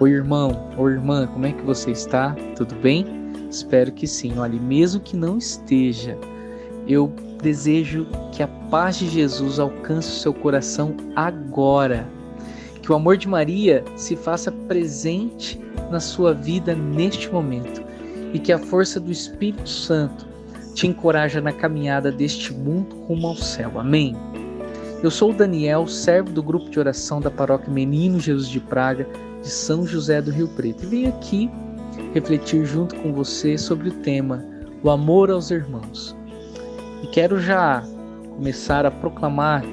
Oi, irmão, oi, irmã, como é que você está? Tudo bem? Espero que sim. Olha, mesmo que não esteja, eu desejo que a paz de Jesus alcance o seu coração agora. Que o amor de Maria se faça presente na sua vida neste momento e que a força do Espírito Santo te encoraja na caminhada deste mundo rumo ao céu. Amém. Eu sou o Daniel, servo do grupo de oração da paróquia Menino Jesus de Praga, de São José do Rio Preto, e venho aqui refletir junto com você sobre o tema o amor aos irmãos. E quero já começar a proclamar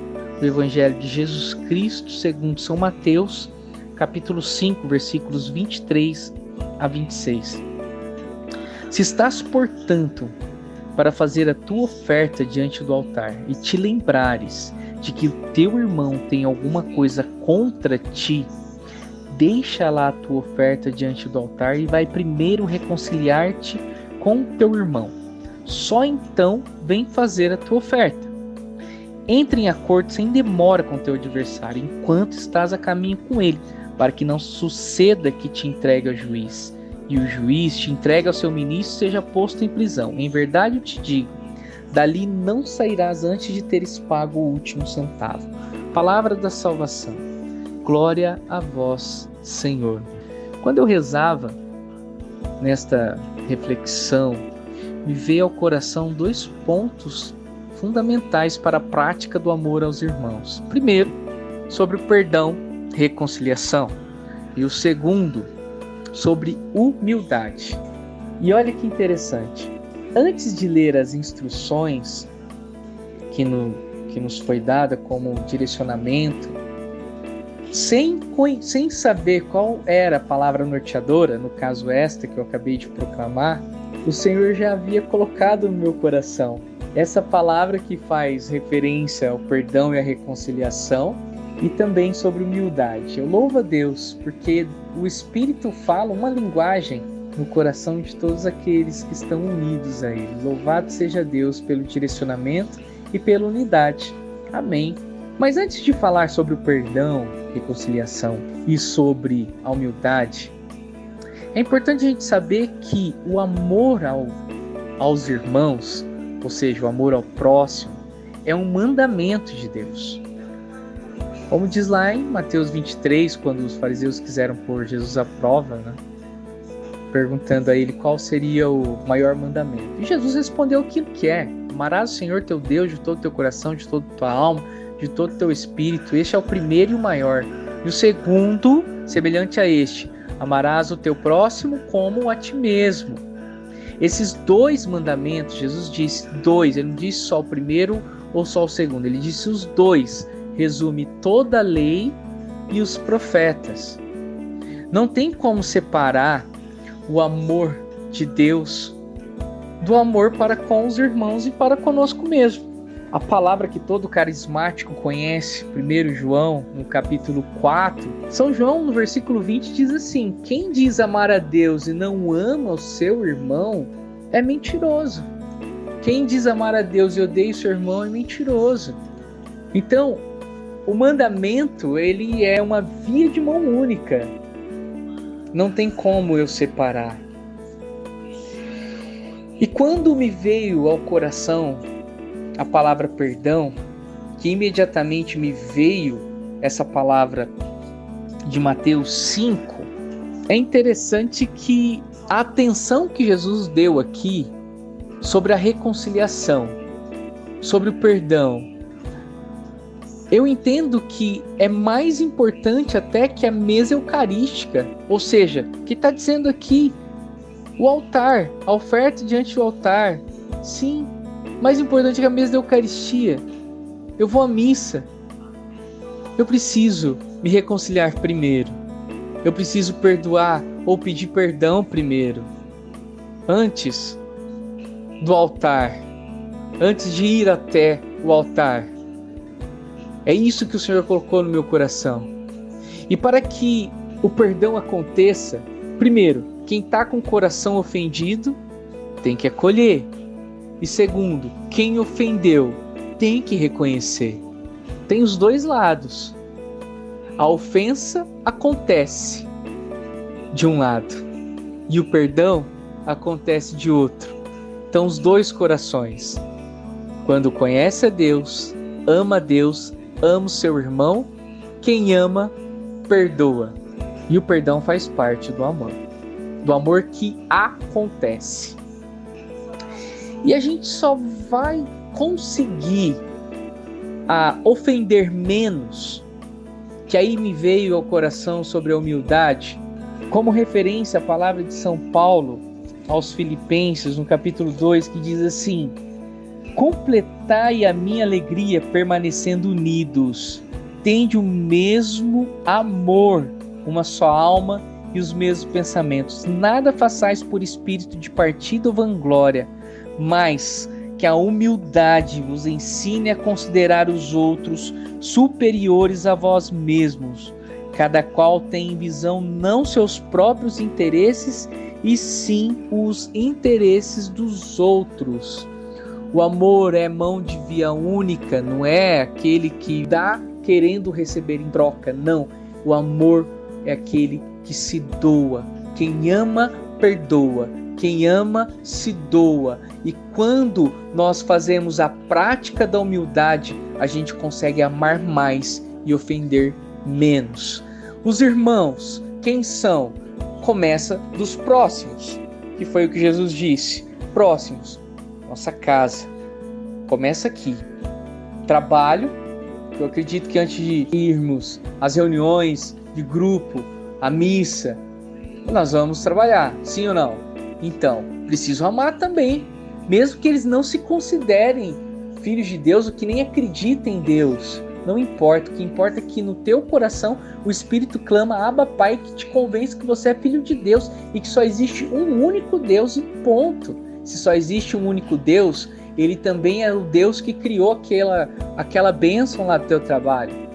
o Evangelho de Jesus Cristo segundo São Mateus, capítulo 5, versículos 23 a 26. Se estás, portanto, para fazer a tua oferta diante do altar e te lembrares de que o teu irmão tem alguma coisa contra ti, deixa lá a tua oferta diante do altar e vai primeiro reconciliar-te com teu irmão. Só então vem fazer a tua oferta. Entre em acordo sem demora com teu adversário, enquanto estás a caminho com ele, para que não suceda que te entregue ao juiz, e o juiz te entregue ao seu ministro seja posto em prisão. Em verdade eu te digo, Dali não sairás antes de teres pago o último centavo. Palavra da salvação. Glória a vós, Senhor. Quando eu rezava nesta reflexão, me veio ao coração dois pontos fundamentais para a prática do amor aos irmãos. Primeiro, sobre o perdão, reconciliação, e o segundo, sobre humildade. E olha que interessante antes de ler as instruções que, no, que nos foi dada como direcionamento, sem, sem saber qual era a palavra norteadora, no caso esta que eu acabei de proclamar, o Senhor já havia colocado no meu coração essa palavra que faz referência ao perdão e à reconciliação e também sobre humildade. Eu louvo a Deus porque o Espírito fala uma linguagem no coração de todos aqueles que estão unidos a Ele. Louvado seja Deus pelo direcionamento e pela unidade. Amém. Mas antes de falar sobre o perdão, reconciliação e sobre a humildade, é importante a gente saber que o amor ao, aos irmãos, ou seja, o amor ao próximo, é um mandamento de Deus. Como diz lá em Mateus 23, quando os fariseus quiseram pôr Jesus à prova, né? perguntando a ele qual seria o maior mandamento. E Jesus respondeu aquilo que é: Amarás o Senhor teu Deus de todo o teu coração, de toda a tua alma, de todo o teu espírito. Este é o primeiro e o maior. E o segundo, semelhante a este: Amarás o teu próximo como a ti mesmo. Esses dois mandamentos, Jesus disse dois, ele não disse só o primeiro ou só o segundo, ele disse os dois. Resume toda a lei e os profetas. Não tem como separar o amor de Deus do amor para com os irmãos e para conosco mesmo. A palavra que todo carismático conhece, 1 João, no capítulo 4, São João, no versículo 20, diz assim: Quem diz amar a Deus e não ama o seu irmão é mentiroso. Quem diz amar a Deus e odeia o seu irmão é mentiroso. Então, o mandamento, ele é uma via de mão única. Não tem como eu separar. E quando me veio ao coração a palavra perdão, que imediatamente me veio essa palavra de Mateus 5, é interessante que a atenção que Jesus deu aqui sobre a reconciliação, sobre o perdão, eu entendo que é mais importante até que a mesa eucarística, ou seja, que está dizendo aqui o altar, a oferta diante do altar. Sim, mais importante que a mesa da Eucaristia. Eu vou à missa. Eu preciso me reconciliar primeiro. Eu preciso perdoar ou pedir perdão primeiro. Antes do altar. Antes de ir até o altar. É isso que o Senhor colocou no meu coração. E para que o perdão aconteça, primeiro, quem está com o coração ofendido tem que acolher. E segundo, quem ofendeu tem que reconhecer. Tem os dois lados. A ofensa acontece de um lado e o perdão acontece de outro. Então, os dois corações, quando conhece a Deus, ama a Deus, ama o seu irmão, quem ama, perdoa. E o perdão faz parte do amor, do amor que acontece. E a gente só vai conseguir a ofender menos, que aí me veio ao coração sobre a humildade, como referência à palavra de São Paulo aos Filipenses, no capítulo 2, que diz assim: Completai a minha alegria permanecendo unidos, tende o mesmo amor, uma só alma e os mesmos pensamentos. Nada façais por espírito de partido ou vanglória, mas que a humildade vos ensine a considerar os outros superiores a vós mesmos. Cada qual tem em visão não seus próprios interesses, e sim os interesses dos outros. O amor é mão de via única, não é aquele que dá querendo receber em troca, não. O amor é aquele que se doa. Quem ama, perdoa. Quem ama, se doa. E quando nós fazemos a prática da humildade, a gente consegue amar mais e ofender menos. Os irmãos, quem são? Começa dos próximos, que foi o que Jesus disse. Próximos, nossa casa. Começa aqui. Trabalho. Eu acredito que antes de irmos às reuniões de grupo, à missa, nós vamos trabalhar, sim ou não? Então, preciso amar também, mesmo que eles não se considerem filhos de Deus ou que nem acreditem em Deus. Não importa, o que importa é que no teu coração o Espírito clama, Abba Pai, que te convence que você é filho de Deus e que só existe um único Deus e ponto. Se só existe um único Deus, ele também é o Deus que criou aquela, aquela bênção lá do teu trabalho.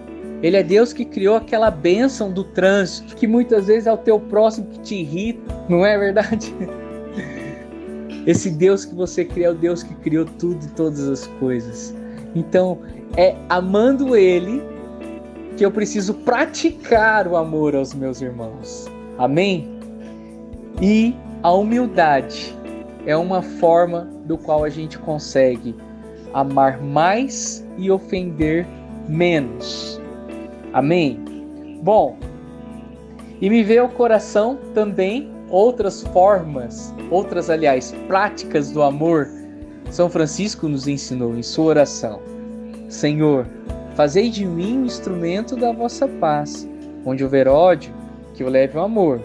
Ele é Deus que criou aquela bênção do trânsito, que muitas vezes é o teu próximo que te irrita, não é verdade? Esse Deus que você cria é o Deus que criou tudo e todas as coisas. Então, é amando Ele que eu preciso praticar o amor aos meus irmãos. Amém? E a humildade é uma forma do qual a gente consegue amar mais e ofender menos. Amém? Bom, e me veio ao coração também outras formas, outras, aliás, práticas do amor. São Francisco nos ensinou em sua oração: Senhor, fazei de mim um instrumento da vossa paz. Onde houver ódio, que eu leve o amor.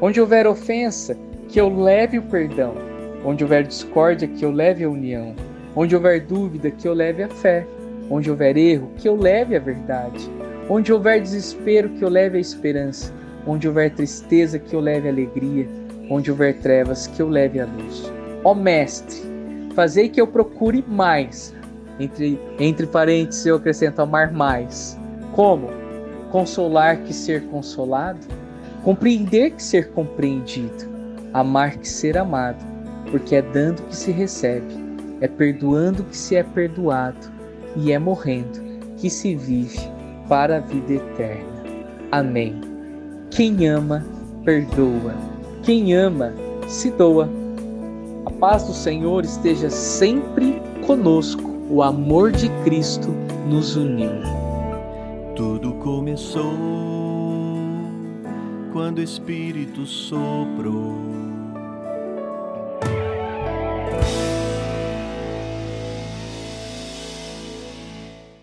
Onde houver ofensa, que eu leve o perdão Onde houver discórdia, que eu leve a união. Onde houver dúvida, que eu leve a fé. Onde houver erro, que eu leve a verdade. Onde houver desespero, que eu leve a esperança. Onde houver tristeza, que eu leve a alegria. Onde houver trevas, que eu leve a luz. Ó Mestre, fazei que eu procure mais. Entre, entre parênteses, eu acrescento amar mais. Como? Consolar que ser consolado. Compreender que ser compreendido. Amar que ser amado porque é dando que se recebe, é perdoando que se é perdoado, e é morrendo que se vive para a vida eterna. Amém. Quem ama, perdoa. Quem ama, se doa. A paz do Senhor esteja sempre conosco. O amor de Cristo nos uniu. Tudo começou quando o Espírito soprou